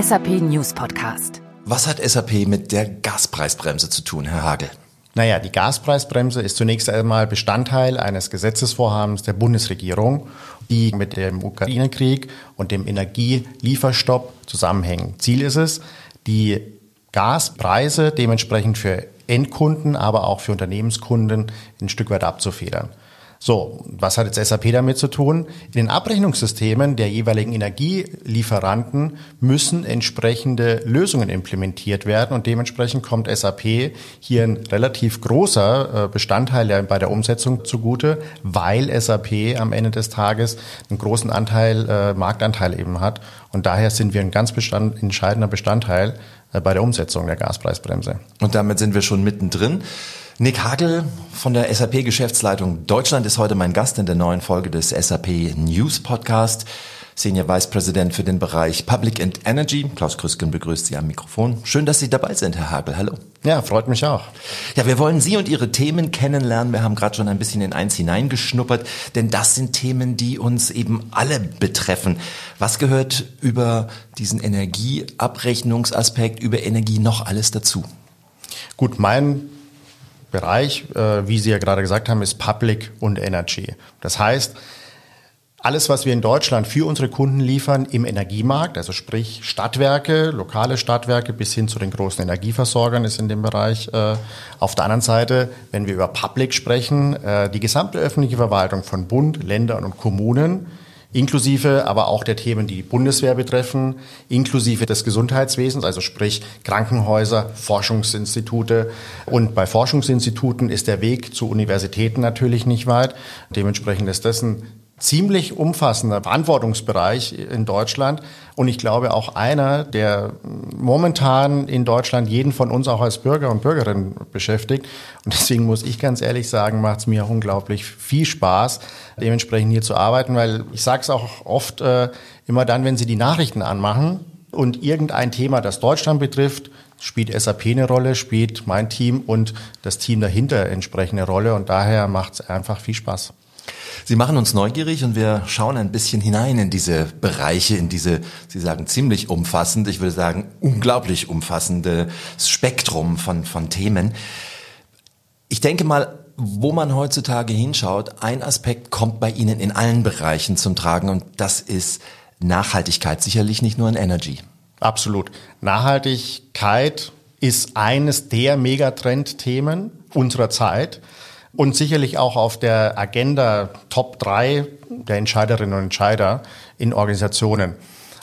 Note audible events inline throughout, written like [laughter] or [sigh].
SAP News Podcast. Was hat SAP mit der Gaspreisbremse zu tun, Herr Hagel? Naja, die Gaspreisbremse ist zunächst einmal Bestandteil eines Gesetzesvorhabens der Bundesregierung, die mit dem Ukraine-Krieg und dem Energielieferstopp zusammenhängen. Ziel ist es, die Gaspreise dementsprechend für Endkunden, aber auch für Unternehmenskunden ein Stück weit abzufedern. So, was hat jetzt SAP damit zu tun? In den Abrechnungssystemen der jeweiligen Energielieferanten müssen entsprechende Lösungen implementiert werden und dementsprechend kommt SAP hier ein relativ großer äh, Bestandteil bei der Umsetzung zugute, weil SAP am Ende des Tages einen großen Anteil, äh, Marktanteil eben hat und daher sind wir ein ganz bestand, entscheidender Bestandteil äh, bei der Umsetzung der Gaspreisbremse. Und damit sind wir schon mittendrin. Nick Hagel von der SAP Geschäftsleitung Deutschland ist heute mein Gast in der neuen Folge des SAP News Podcast. Senior Vice President für den Bereich Public and Energy. Klaus Krüsken begrüßt Sie am Mikrofon. Schön, dass Sie dabei sind, Herr Hagel. Hallo. Ja, freut mich auch. Ja, wir wollen Sie und Ihre Themen kennenlernen. Wir haben gerade schon ein bisschen in eins hineingeschnuppert, denn das sind Themen, die uns eben alle betreffen. Was gehört über diesen Energieabrechnungsaspekt, über Energie noch alles dazu? Gut, mein Bereich, äh, wie Sie ja gerade gesagt haben, ist Public und Energy. Das heißt, alles, was wir in Deutschland für unsere Kunden liefern im Energiemarkt, also sprich Stadtwerke, lokale Stadtwerke bis hin zu den großen Energieversorgern ist in dem Bereich. Äh, auf der anderen Seite, wenn wir über Public sprechen, äh, die gesamte öffentliche Verwaltung von Bund, Ländern und Kommunen inklusive aber auch der Themen, die die Bundeswehr betreffen, inklusive des Gesundheitswesens, also sprich Krankenhäuser, Forschungsinstitute. Und bei Forschungsinstituten ist der Weg zu Universitäten natürlich nicht weit. Dementsprechend ist das ein ziemlich umfassender Verantwortungsbereich in Deutschland und ich glaube auch einer, der momentan in Deutschland jeden von uns auch als Bürger und Bürgerin beschäftigt. Und deswegen muss ich ganz ehrlich sagen, macht es mir unglaublich viel Spaß, dementsprechend hier zu arbeiten, weil ich sage es auch oft äh, immer dann, wenn Sie die Nachrichten anmachen und irgendein Thema, das Deutschland betrifft, spielt SAP eine Rolle, spielt mein Team und das Team dahinter entsprechende Rolle und daher macht es einfach viel Spaß. Sie machen uns neugierig und wir schauen ein bisschen hinein in diese Bereiche, in diese, Sie sagen ziemlich umfassend, ich würde sagen unglaublich umfassendes Spektrum von, von Themen. Ich denke mal, wo man heutzutage hinschaut, ein Aspekt kommt bei Ihnen in allen Bereichen zum Tragen und das ist Nachhaltigkeit, sicherlich nicht nur in Energy. Absolut. Nachhaltigkeit ist eines der Megatrendthemen unserer Zeit und sicherlich auch auf der Agenda Top 3 der Entscheiderinnen und Entscheider in Organisationen.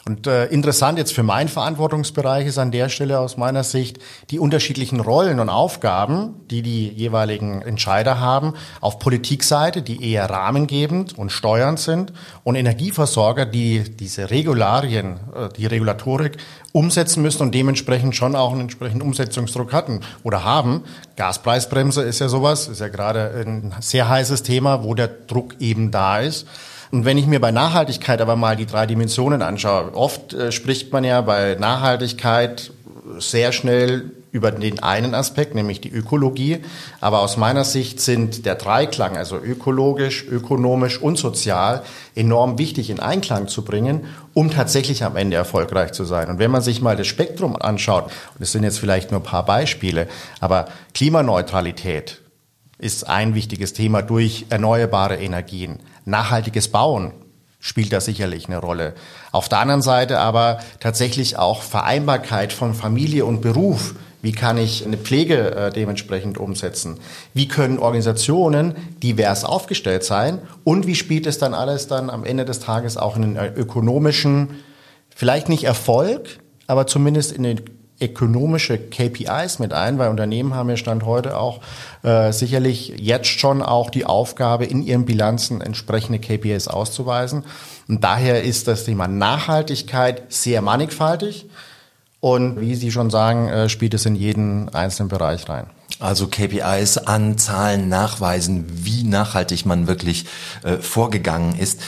Und äh, interessant jetzt für meinen Verantwortungsbereich ist an der Stelle aus meiner Sicht die unterschiedlichen Rollen und Aufgaben, die die jeweiligen Entscheider haben, auf Politikseite, die eher rahmengebend und steuernd sind, und Energieversorger, die diese Regularien, äh, die Regulatorik umsetzen müssen und dementsprechend schon auch einen entsprechenden Umsetzungsdruck hatten oder haben. Gaspreisbremse ist ja sowas, ist ja gerade ein sehr heißes Thema, wo der Druck eben da ist. Und wenn ich mir bei Nachhaltigkeit aber mal die drei Dimensionen anschaue, oft äh, spricht man ja bei Nachhaltigkeit sehr schnell über den einen Aspekt, nämlich die Ökologie. Aber aus meiner Sicht sind der Dreiklang, also ökologisch, ökonomisch und sozial, enorm wichtig in Einklang zu bringen, um tatsächlich am Ende erfolgreich zu sein. Und wenn man sich mal das Spektrum anschaut, und es sind jetzt vielleicht nur ein paar Beispiele, aber Klimaneutralität ist ein wichtiges Thema durch erneuerbare Energien. Nachhaltiges Bauen spielt da sicherlich eine Rolle. Auf der anderen Seite aber tatsächlich auch Vereinbarkeit von Familie und Beruf. Wie kann ich eine Pflege äh, dementsprechend umsetzen? Wie können Organisationen divers aufgestellt sein? Und wie spielt es dann alles dann am Ende des Tages auch in den äh, ökonomischen, vielleicht nicht Erfolg, aber zumindest in den ökonomische KPIs mit ein, weil Unternehmen haben ja Stand heute auch äh, sicherlich jetzt schon auch die Aufgabe, in ihren Bilanzen entsprechende KPIs auszuweisen. Und daher ist das Thema Nachhaltigkeit sehr mannigfaltig. Und wie Sie schon sagen, äh, spielt es in jeden einzelnen Bereich rein. Also KPIs an Zahlen nachweisen, wie nachhaltig man wirklich äh, vorgegangen ist.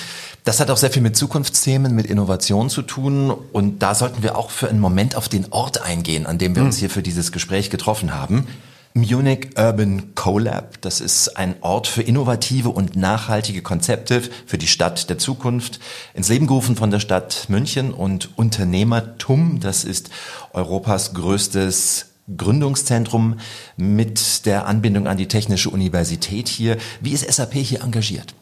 Das hat auch sehr viel mit Zukunftsthemen, mit Innovation zu tun. Und da sollten wir auch für einen Moment auf den Ort eingehen, an dem wir uns hm. hier für dieses Gespräch getroffen haben. Munich Urban Collab. Das ist ein Ort für innovative und nachhaltige Konzepte für die Stadt der Zukunft. Ins Leben gerufen von der Stadt München und Unternehmertum. Das ist Europas größtes Gründungszentrum mit der Anbindung an die Technische Universität hier. Wie ist SAP hier engagiert?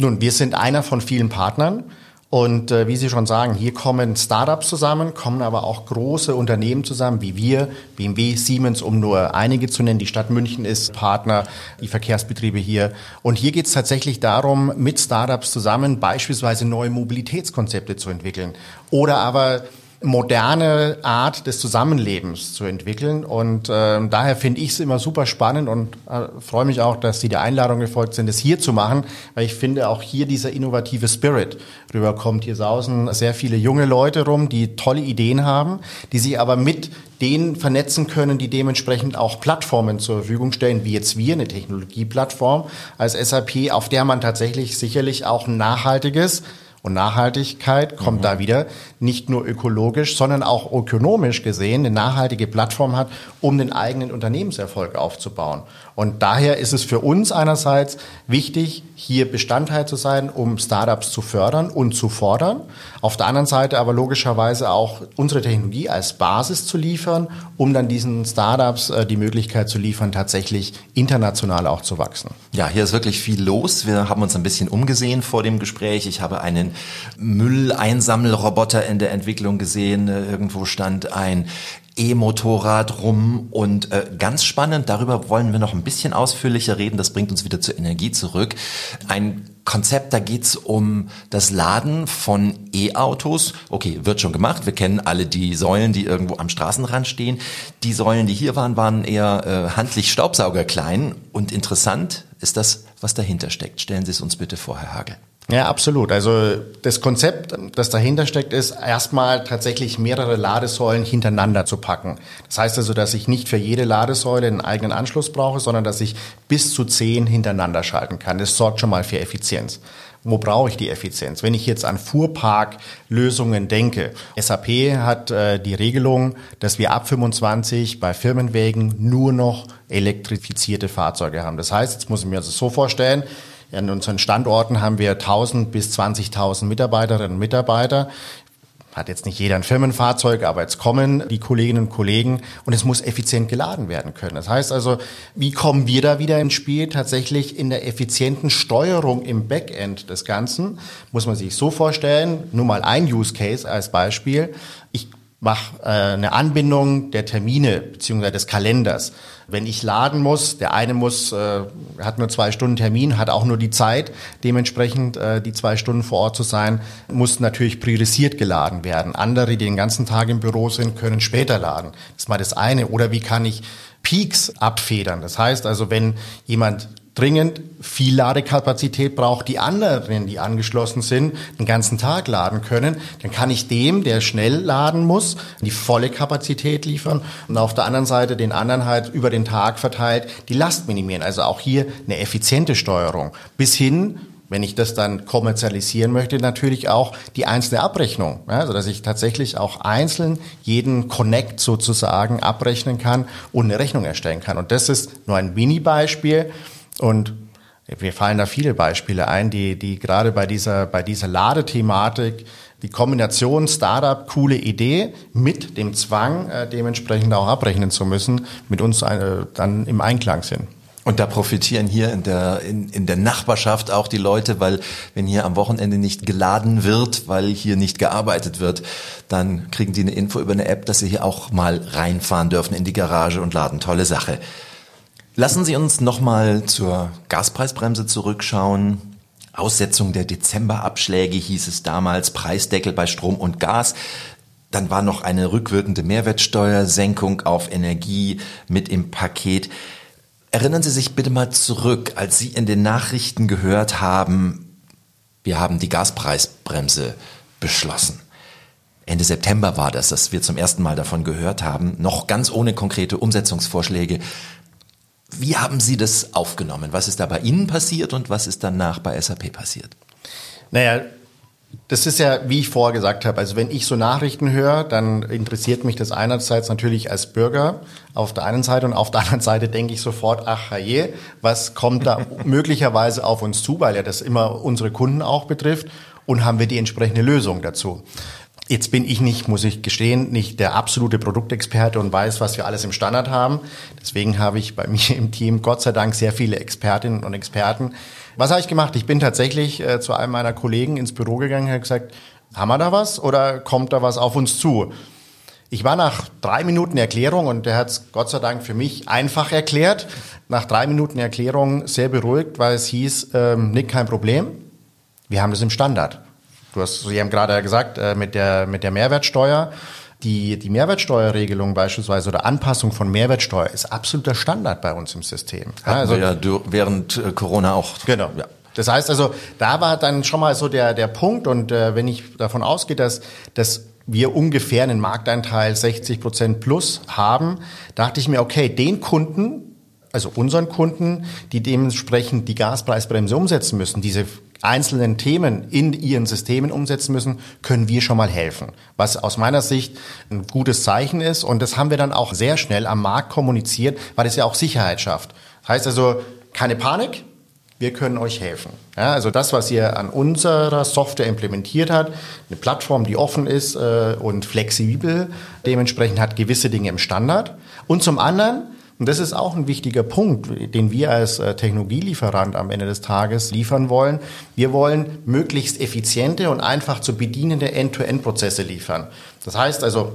Nun, wir sind einer von vielen Partnern. Und äh, wie Sie schon sagen, hier kommen Startups zusammen, kommen aber auch große Unternehmen zusammen, wie wir, BMW, Siemens, um nur einige zu nennen. Die Stadt München ist Partner, die Verkehrsbetriebe hier. Und hier geht es tatsächlich darum, mit Startups zusammen beispielsweise neue Mobilitätskonzepte zu entwickeln oder aber moderne Art des Zusammenlebens zu entwickeln. Und äh, daher finde ich es immer super spannend und äh, freue mich auch, dass Sie der Einladung gefolgt sind, es hier zu machen, weil ich finde auch hier dieser innovative Spirit rüberkommt. Hier sausen sehr viele junge Leute rum, die tolle Ideen haben, die sich aber mit denen vernetzen können, die dementsprechend auch Plattformen zur Verfügung stellen, wie jetzt wir, eine Technologieplattform als SAP, auf der man tatsächlich sicherlich auch ein nachhaltiges und Nachhaltigkeit kommt mhm. da wieder nicht nur ökologisch, sondern auch ökonomisch gesehen eine nachhaltige Plattform hat, um den eigenen Unternehmenserfolg aufzubauen. Und daher ist es für uns einerseits wichtig, hier Bestandteil zu sein, um Startups zu fördern und zu fordern. Auf der anderen Seite aber logischerweise auch unsere Technologie als Basis zu liefern, um dann diesen Startups äh, die Möglichkeit zu liefern, tatsächlich international auch zu wachsen. Ja, hier ist wirklich viel los. Wir haben uns ein bisschen umgesehen vor dem Gespräch. Ich habe einen Mülleinsammelroboter in der Entwicklung gesehen. Irgendwo stand ein E-Motorrad rum und äh, ganz spannend, darüber wollen wir noch ein bisschen ausführlicher reden, das bringt uns wieder zur Energie zurück. Ein Konzept, da geht's um das Laden von E-Autos. Okay, wird schon gemacht, wir kennen alle die Säulen, die irgendwo am Straßenrand stehen. Die Säulen, die hier waren, waren eher äh, handlich Staubsaugerklein und interessant ist das, was dahinter steckt. Stellen Sie es uns bitte vor, Herr Hagel. Ja, absolut. Also das Konzept, das dahinter steckt, ist erstmal tatsächlich mehrere Ladesäulen hintereinander zu packen. Das heißt also, dass ich nicht für jede Ladesäule einen eigenen Anschluss brauche, sondern dass ich bis zu zehn hintereinander schalten kann. Das sorgt schon mal für Effizienz. Wo brauche ich die Effizienz? Wenn ich jetzt an Fuhrparklösungen denke, SAP hat äh, die Regelung, dass wir ab 25 bei Firmenwägen nur noch elektrifizierte Fahrzeuge haben. Das heißt, jetzt muss ich mir das so vorstellen, an unseren Standorten haben wir 1000 bis 20.000 Mitarbeiterinnen und Mitarbeiter. Hat jetzt nicht jeder ein Firmenfahrzeug, aber jetzt kommen die Kolleginnen und Kollegen und es muss effizient geladen werden können. Das heißt also, wie kommen wir da wieder ins Spiel? Tatsächlich in der effizienten Steuerung im Backend des Ganzen muss man sich so vorstellen, nur mal ein Use Case als Beispiel. Ich mache äh, eine Anbindung der Termine beziehungsweise des Kalenders. Wenn ich laden muss, der eine muss, äh, hat nur zwei Stunden Termin, hat auch nur die Zeit, dementsprechend äh, die zwei Stunden vor Ort zu sein, muss natürlich priorisiert geladen werden. Andere, die den ganzen Tag im Büro sind, können später laden. Das ist mal das eine. Oder wie kann ich Peaks abfedern? Das heißt also, wenn jemand dringend viel Ladekapazität braucht, die anderen, die angeschlossen sind, den ganzen Tag laden können, dann kann ich dem, der schnell laden muss, die volle Kapazität liefern und auf der anderen Seite den anderen halt über den Tag verteilt die Last minimieren. Also auch hier eine effiziente Steuerung. Bis hin, wenn ich das dann kommerzialisieren möchte, natürlich auch die einzelne Abrechnung. Also dass ich tatsächlich auch einzeln jeden Connect sozusagen abrechnen kann und eine Rechnung erstellen kann. Und das ist nur ein Mini-Beispiel. Und wir fallen da viele Beispiele ein, die, die gerade bei dieser, bei dieser Ladethematik, die Kombination Startup, coole Idee mit dem Zwang, äh, dementsprechend auch abrechnen zu müssen, mit uns äh, dann im Einklang sind. Und da profitieren hier in der, in, in der Nachbarschaft auch die Leute, weil wenn hier am Wochenende nicht geladen wird, weil hier nicht gearbeitet wird, dann kriegen die eine Info über eine App, dass sie hier auch mal reinfahren dürfen in die Garage und laden. Tolle Sache. Lassen Sie uns nochmal zur Gaspreisbremse zurückschauen. Aussetzung der Dezemberabschläge hieß es damals, Preisdeckel bei Strom und Gas. Dann war noch eine rückwirkende Mehrwertsteuersenkung auf Energie mit im Paket. Erinnern Sie sich bitte mal zurück, als Sie in den Nachrichten gehört haben, wir haben die Gaspreisbremse beschlossen. Ende September war das, dass wir zum ersten Mal davon gehört haben, noch ganz ohne konkrete Umsetzungsvorschläge. Wie haben Sie das aufgenommen? Was ist da bei Ihnen passiert und was ist danach bei SAP passiert? Naja, Das ist ja, wie ich vorher gesagt habe, also wenn ich so Nachrichten höre, dann interessiert mich das einerseits natürlich als Bürger auf der einen Seite und auf der anderen Seite denke ich sofort, ach je, was kommt da [laughs] möglicherweise auf uns zu, weil ja das immer unsere Kunden auch betrifft und haben wir die entsprechende Lösung dazu. Jetzt bin ich nicht, muss ich gestehen, nicht der absolute Produktexperte und weiß, was wir alles im Standard haben. Deswegen habe ich bei [laughs] mir im Team Gott sei Dank sehr viele Expertinnen und Experten. Was habe ich gemacht? Ich bin tatsächlich äh, zu einem meiner Kollegen ins Büro gegangen und habe gesagt, haben wir da was oder kommt da was auf uns zu? Ich war nach drei Minuten Erklärung und der hat es Gott sei Dank für mich einfach erklärt. Nach drei Minuten Erklärung sehr beruhigt, weil es hieß, ähm, Nick, kein Problem, wir haben das im Standard. Du hast, Sie haben gerade gesagt, äh, mit der, mit der Mehrwertsteuer. Die, die Mehrwertsteuerregelung beispielsweise oder Anpassung von Mehrwertsteuer ist absoluter Standard bei uns im System. Hatten also, wir ja während äh, Corona auch. Genau. Ja. Das heißt also, da war dann schon mal so der, der Punkt und äh, wenn ich davon ausgehe, dass, dass wir ungefähr einen Markteinteil 60 Prozent plus haben, dachte ich mir, okay, den Kunden, also unseren Kunden, die dementsprechend die Gaspreisbremse umsetzen müssen, diese einzelnen Themen in ihren Systemen umsetzen müssen, können wir schon mal helfen. Was aus meiner Sicht ein gutes Zeichen ist. Und das haben wir dann auch sehr schnell am Markt kommuniziert, weil es ja auch Sicherheit schafft. Heißt also, keine Panik. Wir können euch helfen. Ja, also das, was ihr an unserer Software implementiert hat, eine Plattform, die offen ist äh, und flexibel, dementsprechend hat gewisse Dinge im Standard. Und zum anderen und das ist auch ein wichtiger Punkt, den wir als äh, Technologielieferant am Ende des Tages liefern wollen. Wir wollen möglichst effiziente und einfach zu bedienende End-to-End-Prozesse liefern. Das heißt also,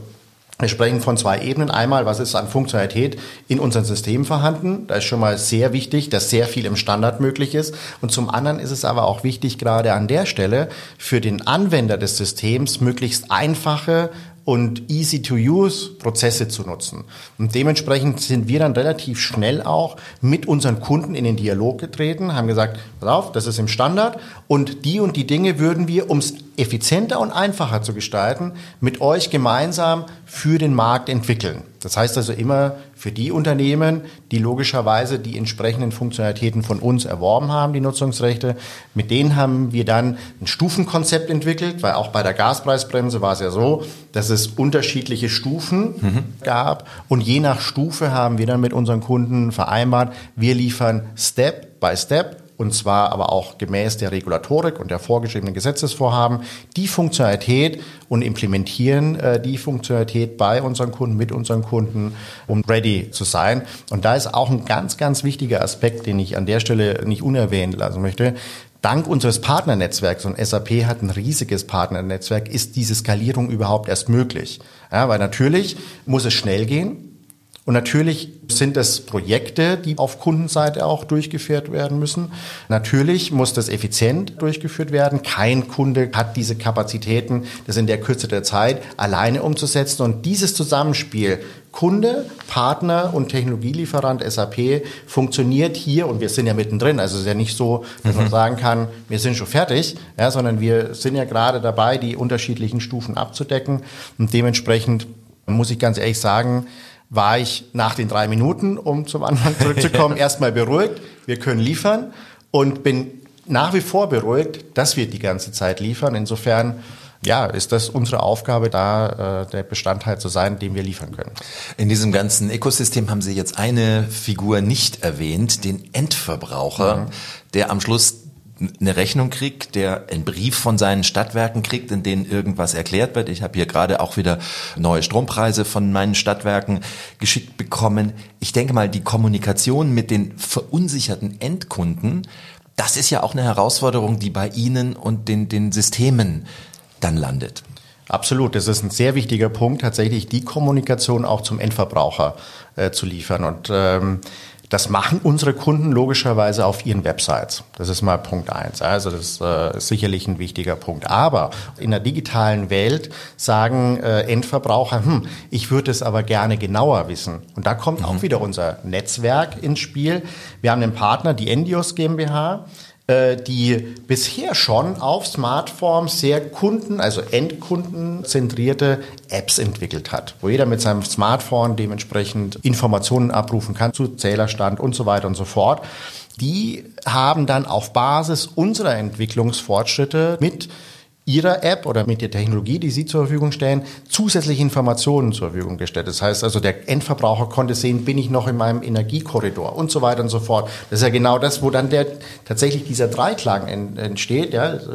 wir sprechen von zwei Ebenen. Einmal, was ist an Funktionalität in unserem System vorhanden? Da ist schon mal sehr wichtig, dass sehr viel im Standard möglich ist. Und zum anderen ist es aber auch wichtig, gerade an der Stelle für den Anwender des Systems möglichst einfache und easy-to-use-Prozesse zu nutzen. Und dementsprechend sind wir dann relativ schnell auch mit unseren Kunden in den Dialog getreten, haben gesagt, pass auf, das ist im Standard und die und die Dinge würden wir, um es effizienter und einfacher zu gestalten, mit euch gemeinsam für den Markt entwickeln. Das heißt also immer für die Unternehmen, die logischerweise die entsprechenden Funktionalitäten von uns erworben haben, die Nutzungsrechte, mit denen haben wir dann ein Stufenkonzept entwickelt, weil auch bei der Gaspreisbremse war es ja so, dass es unterschiedliche Stufen mhm. gab und je nach Stufe haben wir dann mit unseren Kunden vereinbart, wir liefern Step by Step und zwar aber auch gemäß der Regulatorik und der vorgeschriebenen Gesetzesvorhaben, die Funktionalität und implementieren äh, die Funktionalität bei unseren Kunden, mit unseren Kunden, um ready zu sein. Und da ist auch ein ganz, ganz wichtiger Aspekt, den ich an der Stelle nicht unerwähnt lassen möchte. Dank unseres Partnernetzwerks und SAP hat ein riesiges Partnernetzwerk, ist diese Skalierung überhaupt erst möglich. Ja, weil natürlich muss es schnell gehen. Und natürlich sind es Projekte, die auf Kundenseite auch durchgeführt werden müssen. Natürlich muss das effizient durchgeführt werden. Kein Kunde hat diese Kapazitäten, das in der Kürze der Zeit alleine umzusetzen. Und dieses Zusammenspiel Kunde, Partner und Technologielieferant SAP funktioniert hier und wir sind ja mittendrin. Also es ist ja nicht so, dass mhm. man sagen kann, wir sind schon fertig, ja, sondern wir sind ja gerade dabei, die unterschiedlichen Stufen abzudecken. Und dementsprechend muss ich ganz ehrlich sagen, war ich nach den drei Minuten, um zum Anfang [laughs] zurückzukommen, erstmal beruhigt. Wir können liefern und bin nach wie vor beruhigt, dass wir die ganze Zeit liefern. Insofern ja, ist das unsere Aufgabe, da äh, der Bestandteil zu sein, den wir liefern können. In diesem ganzen Ökosystem haben Sie jetzt eine Figur nicht erwähnt, den Endverbraucher, mhm. der am Schluss eine Rechnung kriegt, der einen Brief von seinen Stadtwerken kriegt, in denen irgendwas erklärt wird. Ich habe hier gerade auch wieder neue Strompreise von meinen Stadtwerken geschickt bekommen. Ich denke mal, die Kommunikation mit den verunsicherten Endkunden, das ist ja auch eine Herausforderung, die bei Ihnen und den, den Systemen dann landet. Absolut, das ist ein sehr wichtiger Punkt, tatsächlich die Kommunikation auch zum Endverbraucher äh, zu liefern. Und ähm, das machen unsere Kunden logischerweise auf ihren Websites. Das ist mal Punkt eins. Also das äh, ist sicherlich ein wichtiger Punkt. Aber in der digitalen Welt sagen äh, Endverbraucher, hm, ich würde es aber gerne genauer wissen. Und da kommt mhm. auch wieder unser Netzwerk ins Spiel. Wir haben einen Partner, die Endios GmbH die bisher schon auf Smartphones sehr Kunden, also Endkundenzentrierte Apps entwickelt hat, wo jeder mit seinem Smartphone dementsprechend Informationen abrufen kann zu Zählerstand und so weiter und so fort. Die haben dann auf Basis unserer Entwicklungsfortschritte mit Ihrer App oder mit der Technologie, die Sie zur Verfügung stellen, zusätzliche Informationen zur Verfügung gestellt. Das heißt also, der Endverbraucher konnte sehen, bin ich noch in meinem Energiekorridor und so weiter und so fort. Das ist ja genau das, wo dann der tatsächlich dieser Dreiklang entsteht, ja, also,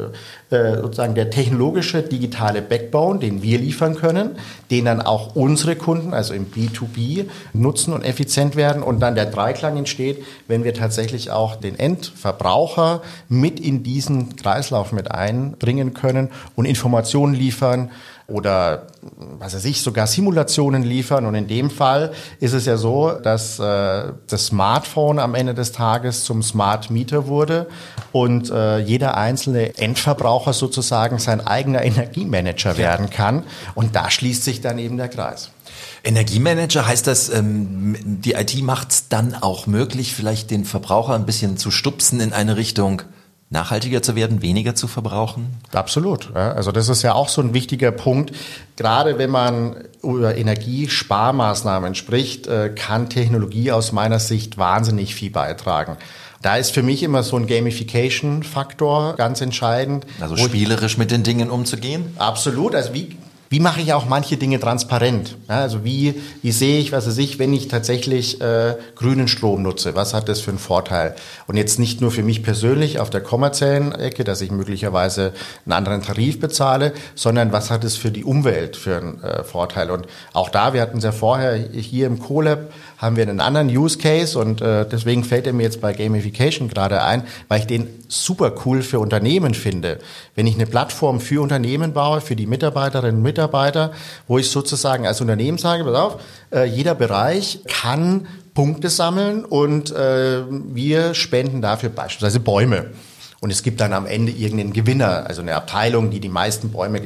äh, sozusagen der technologische digitale Backbone, den wir liefern können, den dann auch unsere Kunden, also im B2B, nutzen und effizient werden und dann der Dreiklang entsteht, wenn wir tatsächlich auch den Endverbraucher mit in diesen Kreislauf mit einbringen können können und Informationen liefern oder was weiß ich, sogar Simulationen liefern. Und in dem Fall ist es ja so, dass äh, das Smartphone am Ende des Tages zum Smart Meter wurde und äh, jeder einzelne Endverbraucher sozusagen sein eigener Energiemanager werden kann. Und da schließt sich dann eben der Kreis. Energiemanager heißt das, ähm, die IT macht es dann auch möglich, vielleicht den Verbraucher ein bisschen zu stupsen in eine Richtung nachhaltiger zu werden, weniger zu verbrauchen? Absolut. Also das ist ja auch so ein wichtiger Punkt. Gerade wenn man über Energiesparmaßnahmen spricht, äh, kann Technologie aus meiner Sicht wahnsinnig viel beitragen. Da ist für mich immer so ein Gamification-Faktor ganz entscheidend. Also spielerisch mit den Dingen umzugehen? Absolut. Also wie wie mache ich auch manche Dinge transparent? Ja, also wie, wie sehe ich, was weiß ich, wenn ich tatsächlich äh, grünen Strom nutze? Was hat das für einen Vorteil? Und jetzt nicht nur für mich persönlich auf der kommerziellen Ecke, dass ich möglicherweise einen anderen Tarif bezahle, sondern was hat es für die Umwelt für einen äh, Vorteil? Und auch da, wir hatten es ja vorher hier im CoLab, haben wir einen anderen Use Case und äh, deswegen fällt er mir jetzt bei Gamification gerade ein, weil ich den super cool für Unternehmen finde. Wenn ich eine Plattform für Unternehmen baue, für die Mitarbeiterinnen und Mitarbeiter, wo ich sozusagen als Unternehmen sage, pass auf, äh, jeder Bereich kann Punkte sammeln und äh, wir spenden dafür beispielsweise Bäume. Und es gibt dann am Ende irgendeinen Gewinner, also eine Abteilung, die die meisten Bäume,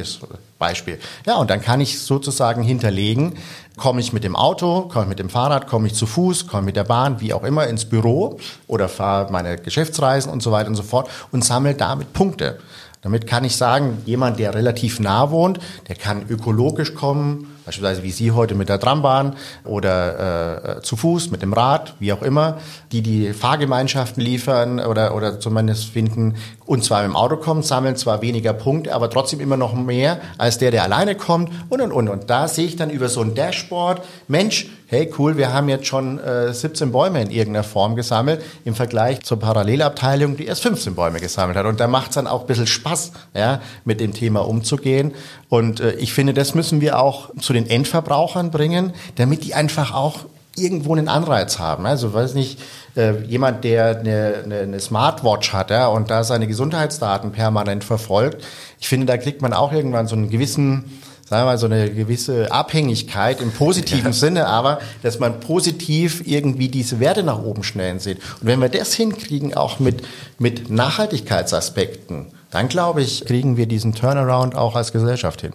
Beispiel. Ja, und dann kann ich sozusagen hinterlegen, komme ich mit dem Auto, komme ich mit dem Fahrrad, komme ich zu Fuß, komme mit der Bahn, wie auch immer, ins Büro oder fahre meine Geschäftsreisen und so weiter und so fort und sammle damit Punkte. Damit kann ich sagen, jemand, der relativ nah wohnt, der kann ökologisch kommen, beispielsweise wie Sie heute mit der Trambahn oder äh, zu Fuß, mit dem Rad, wie auch immer, die die Fahrgemeinschaften liefern oder, oder zumindest finden und zwar im Auto kommen, sammeln zwar weniger Punkte, aber trotzdem immer noch mehr als der, der alleine kommt und und und. Und da sehe ich dann über so ein Dashboard, Mensch, hey cool, wir haben jetzt schon äh, 17 Bäume in irgendeiner Form gesammelt, im Vergleich zur Parallelabteilung, die erst 15 Bäume gesammelt hat. Und da macht es dann auch ein bisschen Spaß, ja, mit dem Thema umzugehen. Und äh, ich finde, das müssen wir auch zu den Endverbrauchern bringen, damit die einfach auch irgendwo einen Anreiz haben. Also weiß nicht, äh, jemand, der eine, eine, eine Smartwatch hat ja, und da seine Gesundheitsdaten permanent verfolgt, ich finde, da kriegt man auch irgendwann so einen gewissen sagen wir mal, so eine gewisse Abhängigkeit im positiven ja. Sinne, aber dass man positiv irgendwie diese Werte nach oben schnellen sieht. Und wenn wir das hinkriegen, auch mit, mit Nachhaltigkeitsaspekten, dann glaube ich, kriegen wir diesen Turnaround auch als Gesellschaft hin.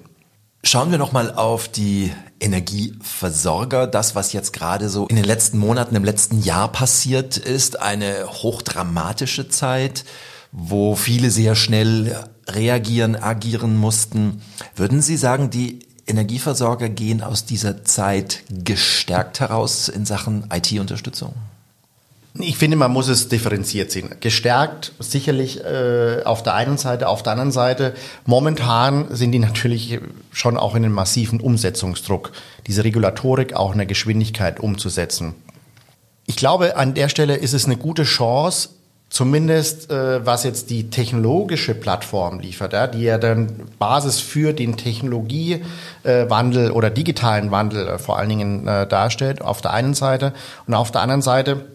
Schauen wir noch mal auf die Energieversorger. Das, was jetzt gerade so in den letzten Monaten, im letzten Jahr passiert ist, eine hochdramatische Zeit, wo viele sehr schnell reagieren, agieren mussten. Würden Sie sagen, die Energieversorger gehen aus dieser Zeit gestärkt heraus in Sachen IT-Unterstützung? Ich finde, man muss es differenziert sehen. Gestärkt sicherlich äh, auf der einen Seite, auf der anderen Seite. Momentan sind die natürlich schon auch in einem massiven Umsetzungsdruck, diese Regulatorik auch in der Geschwindigkeit umzusetzen. Ich glaube, an der Stelle ist es eine gute Chance, zumindest äh, was jetzt die technologische Plattform liefert, ja, die ja dann Basis für den Technologiewandel äh, oder digitalen Wandel äh, vor allen Dingen äh, darstellt, auf der einen Seite. Und auf der anderen Seite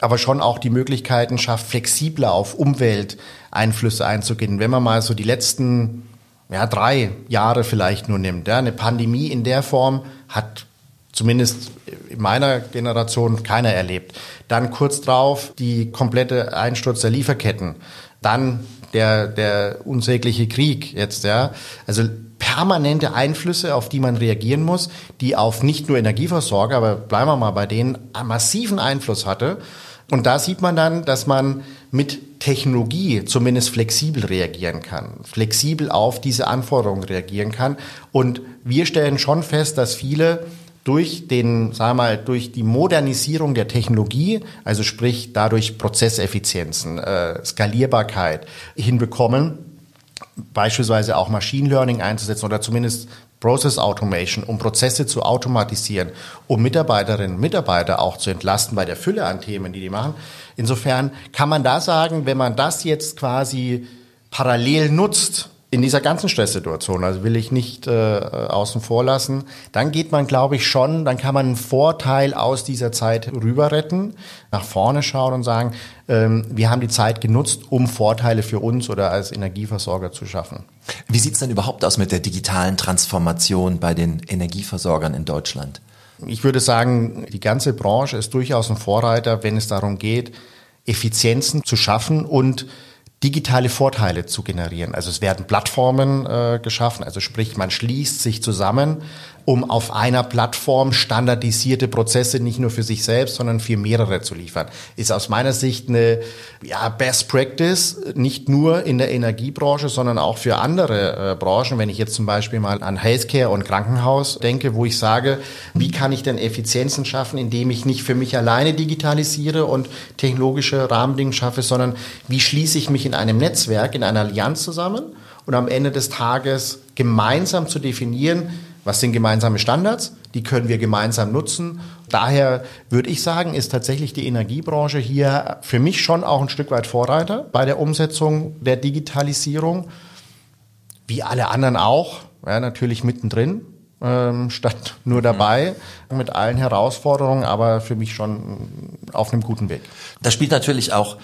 aber schon auch die Möglichkeiten schafft, flexibler auf Umwelteinflüsse einzugehen. Wenn man mal so die letzten ja, drei Jahre vielleicht nur nimmt, ja, eine Pandemie in der Form hat zumindest in meiner Generation keiner erlebt. Dann kurz drauf die komplette Einsturz der Lieferketten. Dann der, der unsägliche Krieg jetzt, ja. Also permanente Einflüsse, auf die man reagieren muss, die auf nicht nur Energieversorger, aber bleiben wir mal bei denen, massiven Einfluss hatte. Und da sieht man dann, dass man mit Technologie zumindest flexibel reagieren kann, flexibel auf diese Anforderungen reagieren kann. Und wir stellen schon fest, dass viele durch den, sagen wir mal, durch die Modernisierung der Technologie, also sprich dadurch Prozesseffizienzen, äh, Skalierbarkeit hinbekommen, beispielsweise auch Machine Learning einzusetzen oder zumindest Process Automation, um Prozesse zu automatisieren, um Mitarbeiterinnen und Mitarbeiter auch zu entlasten bei der Fülle an Themen, die die machen. Insofern kann man da sagen, wenn man das jetzt quasi parallel nutzt, in dieser ganzen Stresssituation, also will ich nicht äh, außen vor lassen, dann geht man, glaube ich, schon, dann kann man einen Vorteil aus dieser Zeit rüber retten, nach vorne schauen und sagen, ähm, wir haben die Zeit genutzt, um Vorteile für uns oder als Energieversorger zu schaffen. Wie sieht's denn überhaupt aus mit der digitalen Transformation bei den Energieversorgern in Deutschland? Ich würde sagen, die ganze Branche ist durchaus ein Vorreiter, wenn es darum geht, Effizienzen zu schaffen und digitale Vorteile zu generieren. Also es werden Plattformen äh, geschaffen, also sprich man schließt sich zusammen, um auf einer Plattform standardisierte Prozesse nicht nur für sich selbst, sondern für mehrere zu liefern. Ist aus meiner Sicht eine ja, Best Practice, nicht nur in der Energiebranche, sondern auch für andere äh, Branchen. Wenn ich jetzt zum Beispiel mal an Healthcare und Krankenhaus denke, wo ich sage, wie kann ich denn Effizienzen schaffen, indem ich nicht für mich alleine digitalisiere und technologische Rahmenbedingungen schaffe, sondern wie schließe ich mich in einem Netzwerk, in einer Allianz zusammen und am Ende des Tages gemeinsam zu definieren, was sind gemeinsame Standards? Die können wir gemeinsam nutzen. Daher würde ich sagen, ist tatsächlich die Energiebranche hier für mich schon auch ein Stück weit Vorreiter bei der Umsetzung der Digitalisierung. Wie alle anderen auch, ja, natürlich mittendrin, ähm, [laughs] statt nur mhm. dabei, mit allen Herausforderungen, aber für mich schon auf einem guten Weg. Da spielt natürlich auch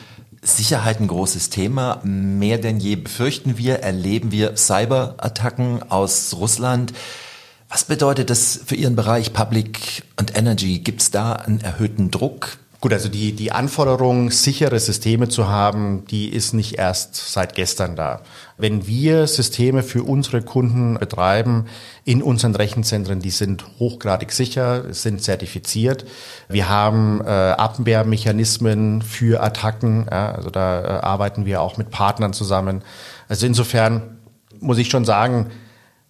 Sicherheit ein großes Thema. Mehr denn je befürchten wir, erleben wir Cyberattacken aus Russland. Was bedeutet das für Ihren Bereich Public and Energy? Gibt es da einen erhöhten Druck? Gut, also die, die Anforderung, sichere Systeme zu haben, die ist nicht erst seit gestern da. Wenn wir Systeme für unsere Kunden betreiben in unseren Rechenzentren, die sind hochgradig sicher, sind zertifiziert. Wir haben äh, Abwehrmechanismen für Attacken, ja, also da äh, arbeiten wir auch mit Partnern zusammen. Also insofern muss ich schon sagen,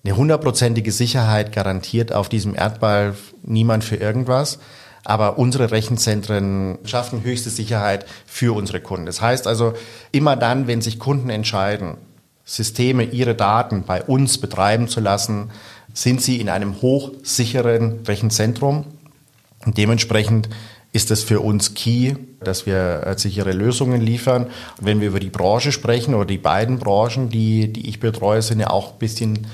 eine hundertprozentige Sicherheit garantiert auf diesem Erdball niemand für irgendwas. Aber unsere Rechenzentren schaffen höchste Sicherheit für unsere Kunden. Das heißt also, immer dann, wenn sich Kunden entscheiden, Systeme, ihre Daten bei uns betreiben zu lassen, sind sie in einem hochsicheren Rechenzentrum. Und dementsprechend ist es für uns key, dass wir äh, sichere Lösungen liefern. Und wenn wir über die Branche sprechen oder die beiden Branchen, die, die ich betreue, sind ja auch ein bisschen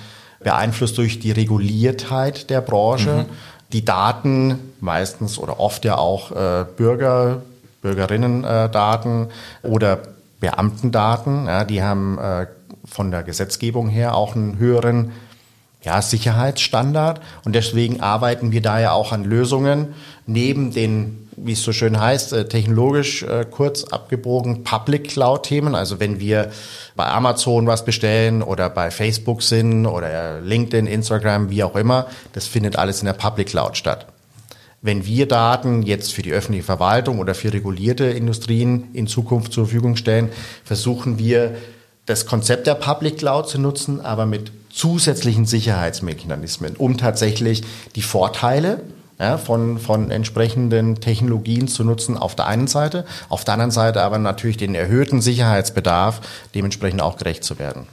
beeinflusst durch die Reguliertheit der Branche. Mhm. Die Daten, meistens oder oft ja auch äh, Bürger, Bürgerinnen-Daten äh, oder Beamtendaten, ja, die haben äh, von der Gesetzgebung her auch einen höheren ja, Sicherheitsstandard. Und deswegen arbeiten wir da ja auch an Lösungen neben den wie es so schön heißt, äh, technologisch äh, kurz abgebogen Public Cloud Themen. Also wenn wir bei Amazon was bestellen oder bei Facebook sind oder LinkedIn, Instagram, wie auch immer, das findet alles in der Public Cloud statt. Wenn wir Daten jetzt für die öffentliche Verwaltung oder für regulierte Industrien in Zukunft zur Verfügung stellen, versuchen wir das Konzept der Public Cloud zu nutzen, aber mit zusätzlichen Sicherheitsmechanismen, um tatsächlich die Vorteile ja, von, von entsprechenden Technologien zu nutzen auf der einen Seite, auf der anderen Seite aber natürlich den erhöhten Sicherheitsbedarf dementsprechend auch gerecht zu werden.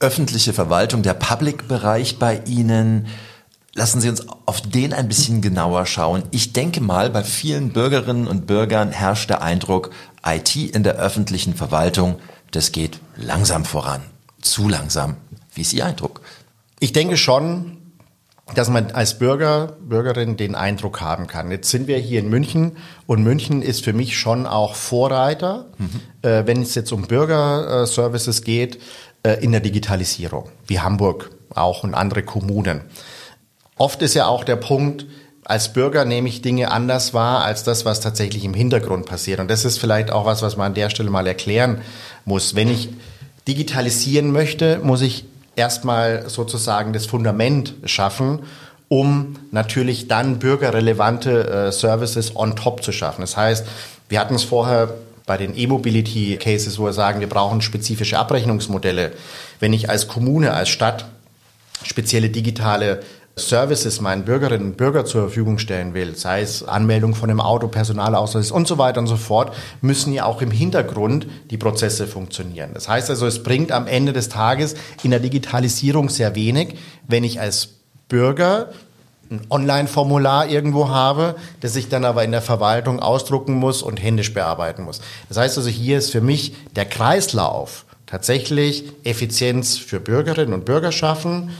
Öffentliche Verwaltung, der Public-Bereich bei Ihnen, lassen Sie uns auf den ein bisschen genauer schauen. Ich denke mal, bei vielen Bürgerinnen und Bürgern herrscht der Eindruck, IT in der öffentlichen Verwaltung, das geht langsam voran, zu langsam. Wie ist Ihr Eindruck? Ich denke schon, dass man als Bürger, Bürgerin den Eindruck haben kann. Jetzt sind wir hier in München und München ist für mich schon auch Vorreiter, mhm. äh, wenn es jetzt um Bürgerservices geht, äh, in der Digitalisierung, wie Hamburg auch und andere Kommunen. Oft ist ja auch der Punkt, als Bürger nehme ich Dinge anders wahr als das, was tatsächlich im Hintergrund passiert. Und das ist vielleicht auch was, was man an der Stelle mal erklären muss. Wenn ich digitalisieren möchte, muss ich erstmal sozusagen das Fundament schaffen, um natürlich dann bürgerrelevante äh, Services on top zu schaffen. Das heißt, wir hatten es vorher bei den E-Mobility Cases, wo wir sagen, wir brauchen spezifische Abrechnungsmodelle. Wenn ich als Kommune, als Stadt spezielle digitale Services meinen Bürgerinnen und Bürgern zur Verfügung stellen will, sei es Anmeldung von einem Auto, Personalausweis und so weiter und so fort, müssen ja auch im Hintergrund die Prozesse funktionieren. Das heißt also, es bringt am Ende des Tages in der Digitalisierung sehr wenig, wenn ich als Bürger ein Online-Formular irgendwo habe, das ich dann aber in der Verwaltung ausdrucken muss und händisch bearbeiten muss. Das heißt also, hier ist für mich der Kreislauf tatsächlich Effizienz für Bürgerinnen und Bürger schaffen,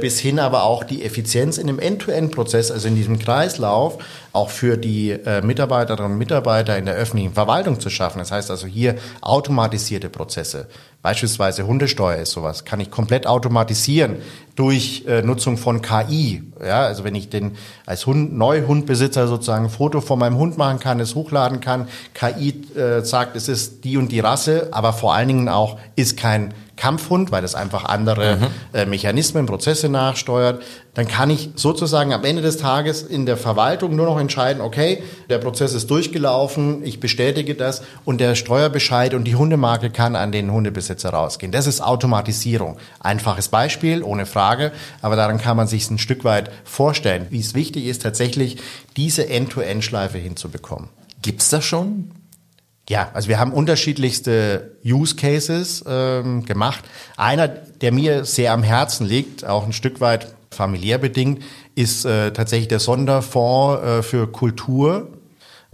bis hin aber auch die Effizienz in dem End-to-End-Prozess, also in diesem Kreislauf, auch für die äh, Mitarbeiterinnen und Mitarbeiter in der öffentlichen Verwaltung zu schaffen. Das heißt also hier automatisierte Prozesse. Beispielsweise Hundesteuer ist sowas, kann ich komplett automatisieren durch äh, Nutzung von KI. Ja, also wenn ich den als Hund, Neuhundbesitzer sozusagen ein Foto von meinem Hund machen kann, es hochladen kann, KI äh, sagt, es ist die und die Rasse, aber vor allen Dingen auch ist kein Kampfhund, weil das einfach andere mhm. äh, Mechanismen, Prozesse nachsteuert, dann kann ich sozusagen am Ende des Tages in der Verwaltung nur noch entscheiden, okay, der Prozess ist durchgelaufen, ich bestätige das und der Steuerbescheid und die Hundemarke kann an den Hundebesitzer rausgehen. Das ist Automatisierung. Einfaches Beispiel, ohne Frage, aber daran kann man sich ein Stück weit vorstellen, wie es wichtig ist, tatsächlich diese End-to-End-Schleife hinzubekommen. Gibt's das schon? Ja, also wir haben unterschiedlichste Use Cases ähm, gemacht. Einer, der mir sehr am Herzen liegt, auch ein Stück weit familiär bedingt, ist äh, tatsächlich der Sonderfonds äh, für Kultur,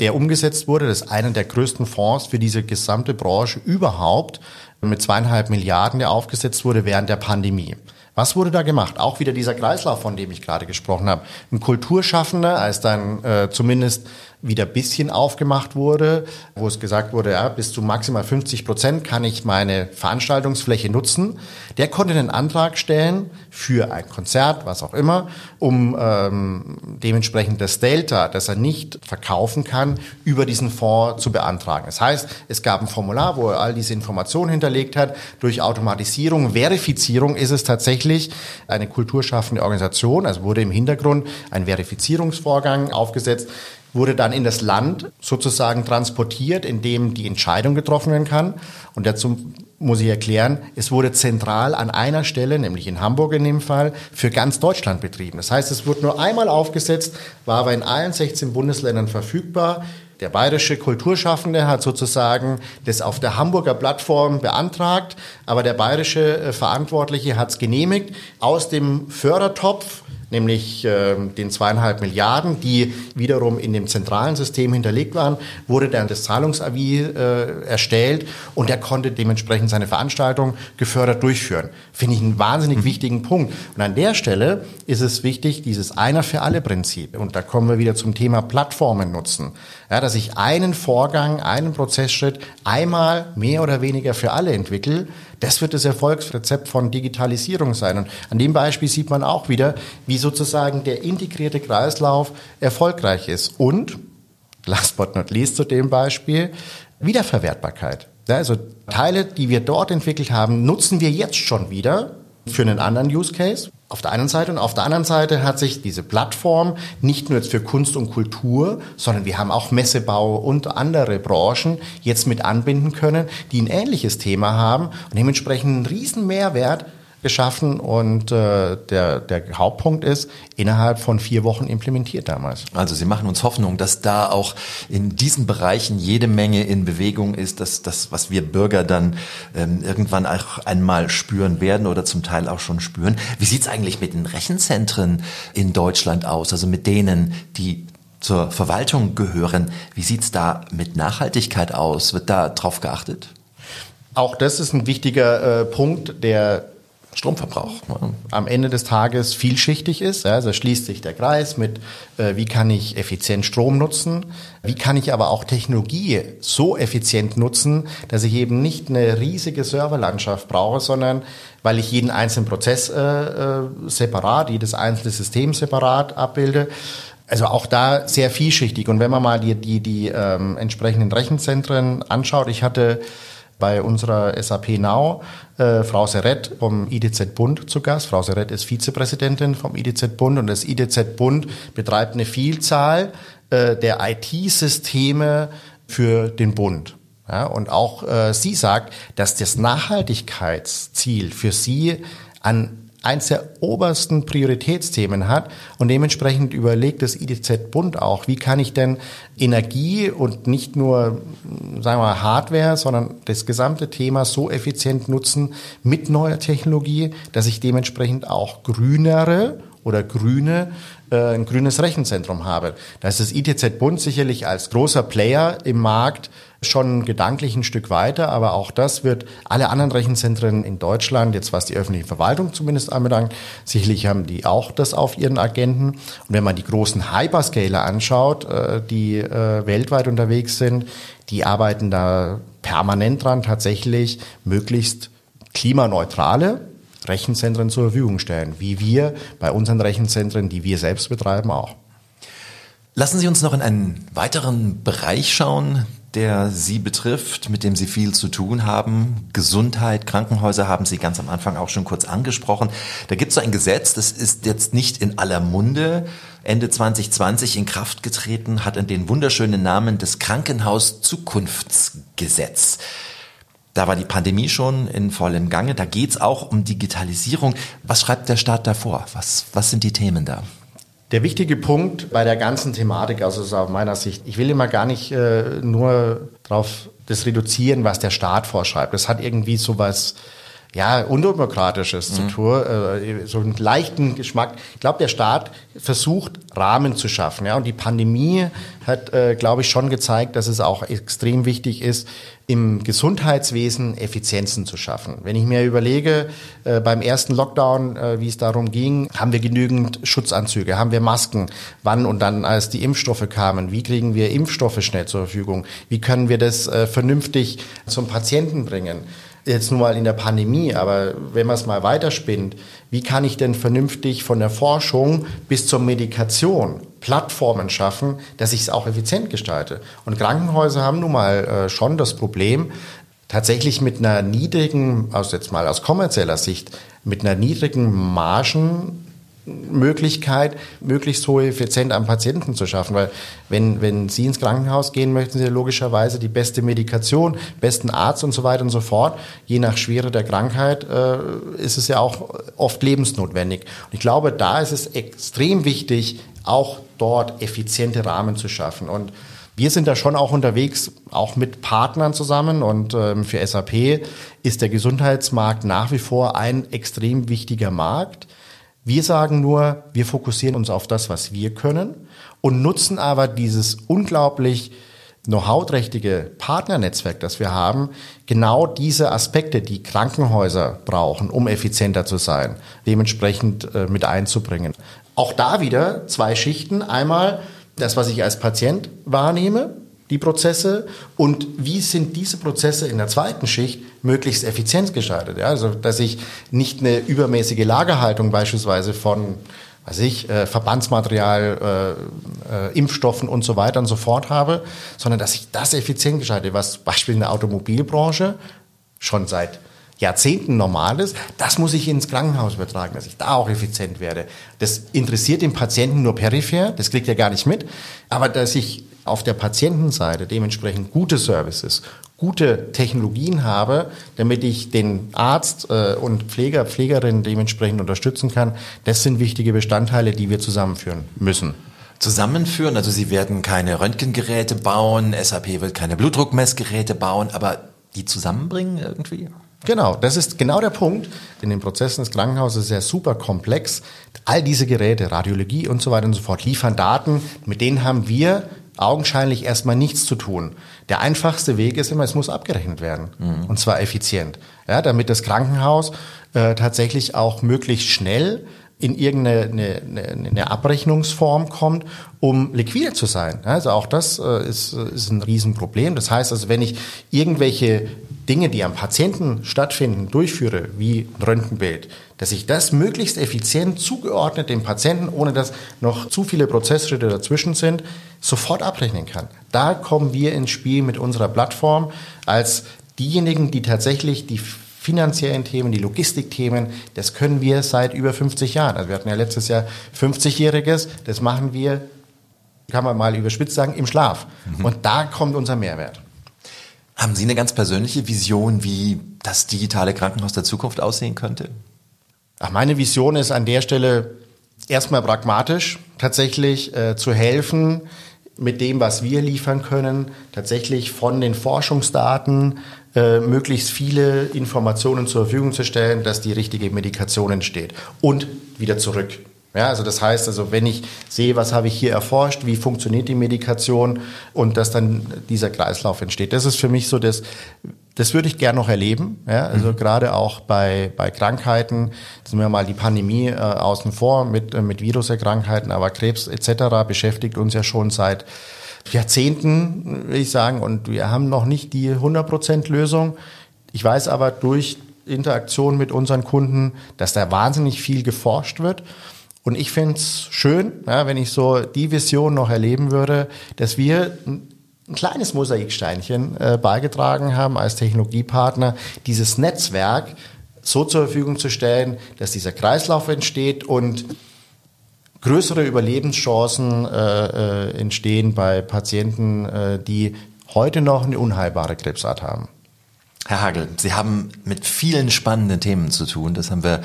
der umgesetzt wurde. Das ist einer der größten Fonds für diese gesamte Branche überhaupt, mit zweieinhalb Milliarden, der aufgesetzt wurde während der Pandemie. Was wurde da gemacht? Auch wieder dieser Kreislauf, von dem ich gerade gesprochen habe. Ein Kulturschaffender, als dann äh, zumindest wieder bisschen aufgemacht wurde, wo es gesagt wurde, ja, bis zu maximal 50 Prozent kann ich meine Veranstaltungsfläche nutzen. Der konnte einen Antrag stellen für ein Konzert, was auch immer, um ähm, dementsprechend das Delta, das er nicht verkaufen kann, über diesen Fonds zu beantragen. Das heißt, es gab ein Formular, wo er all diese Informationen hinterlegt hat. Durch Automatisierung, Verifizierung ist es tatsächlich eine kulturschaffende Organisation, also wurde im Hintergrund ein Verifizierungsvorgang aufgesetzt wurde dann in das Land sozusagen transportiert, in dem die Entscheidung getroffen werden kann. Und dazu muss ich erklären, es wurde zentral an einer Stelle, nämlich in Hamburg in dem Fall, für ganz Deutschland betrieben. Das heißt, es wurde nur einmal aufgesetzt, war aber in allen 16 Bundesländern verfügbar. Der bayerische Kulturschaffende hat sozusagen das auf der Hamburger Plattform beantragt, aber der bayerische äh, Verantwortliche hat es genehmigt. Aus dem Fördertopf nämlich äh, den zweieinhalb Milliarden, die wiederum in dem zentralen System hinterlegt waren, wurde dann das Zahlungsavis äh, erstellt und er konnte dementsprechend seine Veranstaltung gefördert durchführen. Finde ich einen wahnsinnig mhm. wichtigen Punkt. Und an der Stelle ist es wichtig, dieses Einer für alle Prinzip. Und da kommen wir wieder zum Thema Plattformen nutzen. Ja, dass ich einen Vorgang, einen Prozessschritt einmal mehr oder weniger für alle entwickle, das wird das Erfolgsrezept von Digitalisierung sein. Und an dem Beispiel sieht man auch wieder, wie sozusagen der integrierte Kreislauf erfolgreich ist. Und, last but not least zu dem Beispiel, Wiederverwertbarkeit. Also Teile, die wir dort entwickelt haben, nutzen wir jetzt schon wieder für einen anderen Use Case. Auf der einen Seite. Und auf der anderen Seite hat sich diese Plattform nicht nur jetzt für Kunst und Kultur, sondern wir haben auch Messebau und andere Branchen jetzt mit anbinden können, die ein ähnliches Thema haben und dementsprechend einen riesen Mehrwert geschaffen und äh, der, der Hauptpunkt ist, innerhalb von vier Wochen implementiert damals. Also Sie machen uns Hoffnung, dass da auch in diesen Bereichen jede Menge in Bewegung ist, dass das, was wir Bürger dann ähm, irgendwann auch einmal spüren werden oder zum Teil auch schon spüren. Wie sieht's eigentlich mit den Rechenzentren in Deutschland aus, also mit denen, die zur Verwaltung gehören? Wie sieht's da mit Nachhaltigkeit aus? Wird da drauf geachtet? Auch das ist ein wichtiger äh, Punkt, der Stromverbrauch am Ende des Tages vielschichtig ist. Also schließt sich der Kreis mit, äh, wie kann ich effizient Strom nutzen, wie kann ich aber auch Technologie so effizient nutzen, dass ich eben nicht eine riesige Serverlandschaft brauche, sondern weil ich jeden einzelnen Prozess äh, äh, separat, jedes einzelne System separat abbilde. Also auch da sehr vielschichtig. Und wenn man mal die, die, die ähm, entsprechenden Rechenzentren anschaut, ich hatte bei unserer SAP Now äh, Frau Serret vom IDZ Bund zu Gast. Frau Serret ist Vizepräsidentin vom IDZ Bund und das IDZ Bund betreibt eine Vielzahl äh, der IT-Systeme für den Bund. Ja, und auch äh, sie sagt, dass das Nachhaltigkeitsziel für sie an eins der obersten Prioritätsthemen hat und dementsprechend überlegt das IDZ Bund auch, wie kann ich denn Energie und nicht nur, sagen wir mal, Hardware, sondern das gesamte Thema so effizient nutzen mit neuer Technologie, dass ich dementsprechend auch grünere oder grüne äh, ein grünes Rechenzentrum habe. Da ist das ITZ Bund sicherlich als großer Player im Markt schon gedanklich ein Stück weiter, aber auch das wird alle anderen Rechenzentren in Deutschland, jetzt was die öffentliche Verwaltung zumindest anbelangt, sicherlich haben die auch das auf ihren Agenten. Und wenn man die großen Hyperscaler anschaut, äh, die äh, weltweit unterwegs sind, die arbeiten da permanent dran, tatsächlich möglichst klimaneutrale Rechenzentren zur Verfügung stellen, wie wir bei unseren Rechenzentren, die wir selbst betreiben, auch. Lassen Sie uns noch in einen weiteren Bereich schauen, der Sie betrifft, mit dem Sie viel zu tun haben. Gesundheit, Krankenhäuser haben Sie ganz am Anfang auch schon kurz angesprochen. Da gibt es so ein Gesetz, das ist jetzt nicht in aller Munde. Ende 2020 in Kraft getreten, hat den wunderschönen Namen des Krankenhaus-Zukunftsgesetz. Da war die Pandemie schon in vollem Gange. Da geht's auch um Digitalisierung. Was schreibt der Staat davor? Was, was sind die Themen da? Der wichtige Punkt bei der ganzen Thematik, also aus meiner Sicht, ich will immer gar nicht äh, nur darauf das reduzieren, was der Staat vorschreibt. Das hat irgendwie sowas ja, undemokratisches mhm. zu tun, äh, so einen leichten Geschmack. Ich glaube, der Staat versucht, Rahmen zu schaffen. Ja, und die Pandemie hat, äh, glaube ich, schon gezeigt, dass es auch extrem wichtig ist, im Gesundheitswesen Effizienzen zu schaffen. Wenn ich mir überlege, äh, beim ersten Lockdown, äh, wie es darum ging, haben wir genügend Schutzanzüge, haben wir Masken, wann und dann, als die Impfstoffe kamen, wie kriegen wir Impfstoffe schnell zur Verfügung, wie können wir das äh, vernünftig zum Patienten bringen jetzt nun mal in der Pandemie, aber wenn man es mal weiterspinnt, wie kann ich denn vernünftig von der Forschung bis zur Medikation Plattformen schaffen, dass ich es auch effizient gestalte? Und Krankenhäuser haben nun mal äh, schon das Problem, tatsächlich mit einer niedrigen, also jetzt mal aus kommerzieller Sicht, mit einer niedrigen Margen Möglichkeit, möglichst hohe Effizienz am Patienten zu schaffen. Weil wenn, wenn Sie ins Krankenhaus gehen, möchten Sie logischerweise die beste Medikation, besten Arzt und so weiter und so fort. Je nach Schwere der Krankheit äh, ist es ja auch oft lebensnotwendig. Und ich glaube, da ist es extrem wichtig, auch dort effiziente Rahmen zu schaffen. Und wir sind da schon auch unterwegs, auch mit Partnern zusammen. Und ähm, für SAP ist der Gesundheitsmarkt nach wie vor ein extrem wichtiger Markt. Wir sagen nur, wir fokussieren uns auf das, was wir können und nutzen aber dieses unglaublich know-how-trächtige Partnernetzwerk, das wir haben, genau diese Aspekte, die Krankenhäuser brauchen, um effizienter zu sein, dementsprechend äh, mit einzubringen. Auch da wieder zwei Schichten. Einmal das, was ich als Patient wahrnehme, die Prozesse und wie sind diese Prozesse in der zweiten Schicht möglichst effizient gestaltet. Ja, also dass ich nicht eine übermäßige Lagerhaltung beispielsweise von weiß ich, äh, Verbandsmaterial, äh, äh, Impfstoffen und so weiter und so fort habe, sondern dass ich das effizient gestalte, was Beispiel in der Automobilbranche schon seit Jahrzehnten normal ist, das muss ich ins Krankenhaus übertragen, dass ich da auch effizient werde. Das interessiert den Patienten nur peripher, das kriegt er gar nicht mit, aber dass ich auf der Patientenseite dementsprechend gute Services, gute Technologien habe, damit ich den Arzt äh, und Pfleger, Pflegerin dementsprechend unterstützen kann, das sind wichtige Bestandteile, die wir zusammenführen müssen zusammenführen. Also Sie werden keine Röntgengeräte bauen, SAP wird keine Blutdruckmessgeräte bauen, aber die zusammenbringen irgendwie? Genau, das ist genau der Punkt. In den Prozessen des Krankenhauses ist ja super komplex. All diese Geräte, Radiologie und so weiter und so fort, liefern Daten, mit denen haben wir augenscheinlich erstmal nichts zu tun. Der einfachste Weg ist immer, es muss abgerechnet werden. Mhm. Und zwar effizient. Ja, damit das Krankenhaus äh, tatsächlich auch möglichst schnell in irgendeine eine, eine Abrechnungsform kommt, um liquide zu sein. Also auch das äh, ist, ist ein Riesenproblem. Das heißt also, wenn ich irgendwelche Dinge, die am Patienten stattfinden, durchführe, wie ein Röntgenbild, dass ich das möglichst effizient zugeordnet dem Patienten, ohne dass noch zu viele Prozessschritte dazwischen sind, sofort abrechnen kann. Da kommen wir ins Spiel mit unserer Plattform als diejenigen, die tatsächlich die finanziellen Themen, die Logistikthemen, das können wir seit über 50 Jahren. Also wir hatten ja letztes Jahr 50-Jähriges, das machen wir, kann man mal überspitzt sagen, im Schlaf. Mhm. Und da kommt unser Mehrwert. Haben Sie eine ganz persönliche Vision, wie das digitale Krankenhaus der Zukunft aussehen könnte? Ach, meine Vision ist an der Stelle erstmal pragmatisch, tatsächlich äh, zu helfen, mit dem, was wir liefern können, tatsächlich von den Forschungsdaten äh, möglichst viele Informationen zur Verfügung zu stellen, dass die richtige Medikation entsteht. Und wieder zurück. Ja, also das heißt, also wenn ich sehe, was habe ich hier erforscht, wie funktioniert die Medikation und dass dann dieser Kreislauf entsteht. Das ist für mich so das, das würde ich gerne noch erleben. Ja, also mhm. gerade auch bei, bei Krankheiten, sind wir mal die Pandemie äh, außen vor mit, äh, mit Viruserkrankheiten, aber Krebs etc. beschäftigt uns ja schon seit Jahrzehnten, will ich sagen, und wir haben noch nicht die 100% Lösung. Ich weiß aber durch Interaktion mit unseren Kunden, dass da wahnsinnig viel geforscht wird. Und ich finde es schön, ja, wenn ich so die Vision noch erleben würde, dass wir ein kleines Mosaiksteinchen äh, beigetragen haben als Technologiepartner, dieses Netzwerk so zur Verfügung zu stellen, dass dieser Kreislauf entsteht und größere Überlebenschancen äh, äh, entstehen bei Patienten, äh, die heute noch eine unheilbare Krebsart haben. Herr Hagel, Sie haben mit vielen spannenden Themen zu tun. Das haben wir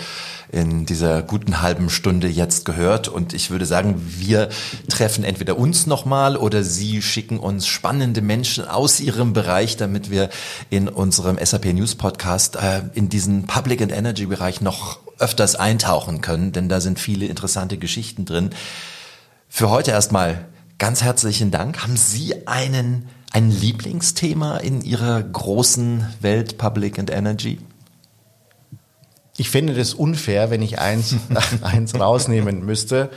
in dieser guten halben Stunde jetzt gehört. Und ich würde sagen, wir treffen entweder uns nochmal oder Sie schicken uns spannende Menschen aus Ihrem Bereich, damit wir in unserem SAP News Podcast äh, in diesen Public and Energy Bereich noch öfters eintauchen können, denn da sind viele interessante Geschichten drin. Für heute erstmal ganz herzlichen Dank. Haben Sie einen ein Lieblingsthema in Ihrer großen Welt Public and Energy? Ich finde das unfair, wenn ich eins, [laughs] eins rausnehmen müsste.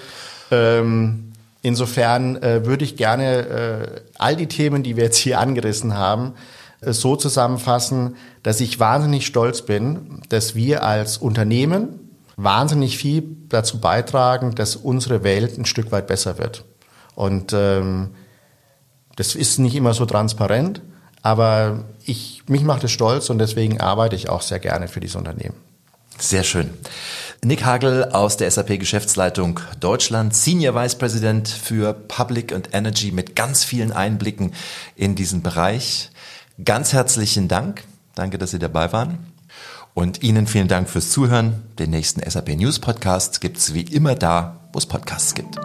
Ähm, insofern äh, würde ich gerne äh, all die Themen, die wir jetzt hier angerissen haben, äh, so zusammenfassen, dass ich wahnsinnig stolz bin, dass wir als Unternehmen wahnsinnig viel dazu beitragen, dass unsere Welt ein Stück weit besser wird. Und ähm, das ist nicht immer so transparent, aber ich, mich macht es stolz und deswegen arbeite ich auch sehr gerne für dieses Unternehmen. Sehr schön. Nick Hagel aus der SAP Geschäftsleitung Deutschland, Senior Vice President für Public and Energy mit ganz vielen Einblicken in diesen Bereich. Ganz herzlichen Dank. Danke, dass Sie dabei waren. Und Ihnen vielen Dank fürs Zuhören. Den nächsten SAP News Podcast gibt es wie immer da, wo es Podcasts gibt.